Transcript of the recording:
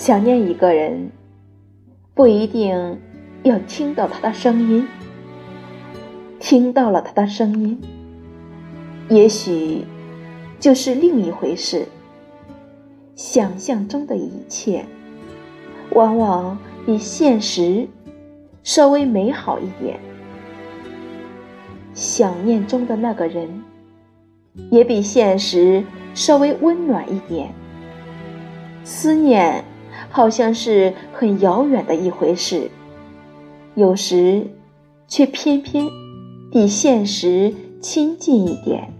想念一个人，不一定要听到他的声音。听到了他的声音，也许就是另一回事。想象中的一切，往往比现实稍微美好一点。想念中的那个人，也比现实稍微温暖一点。思念。好像是很遥远的一回事，有时却偏偏比现实亲近一点。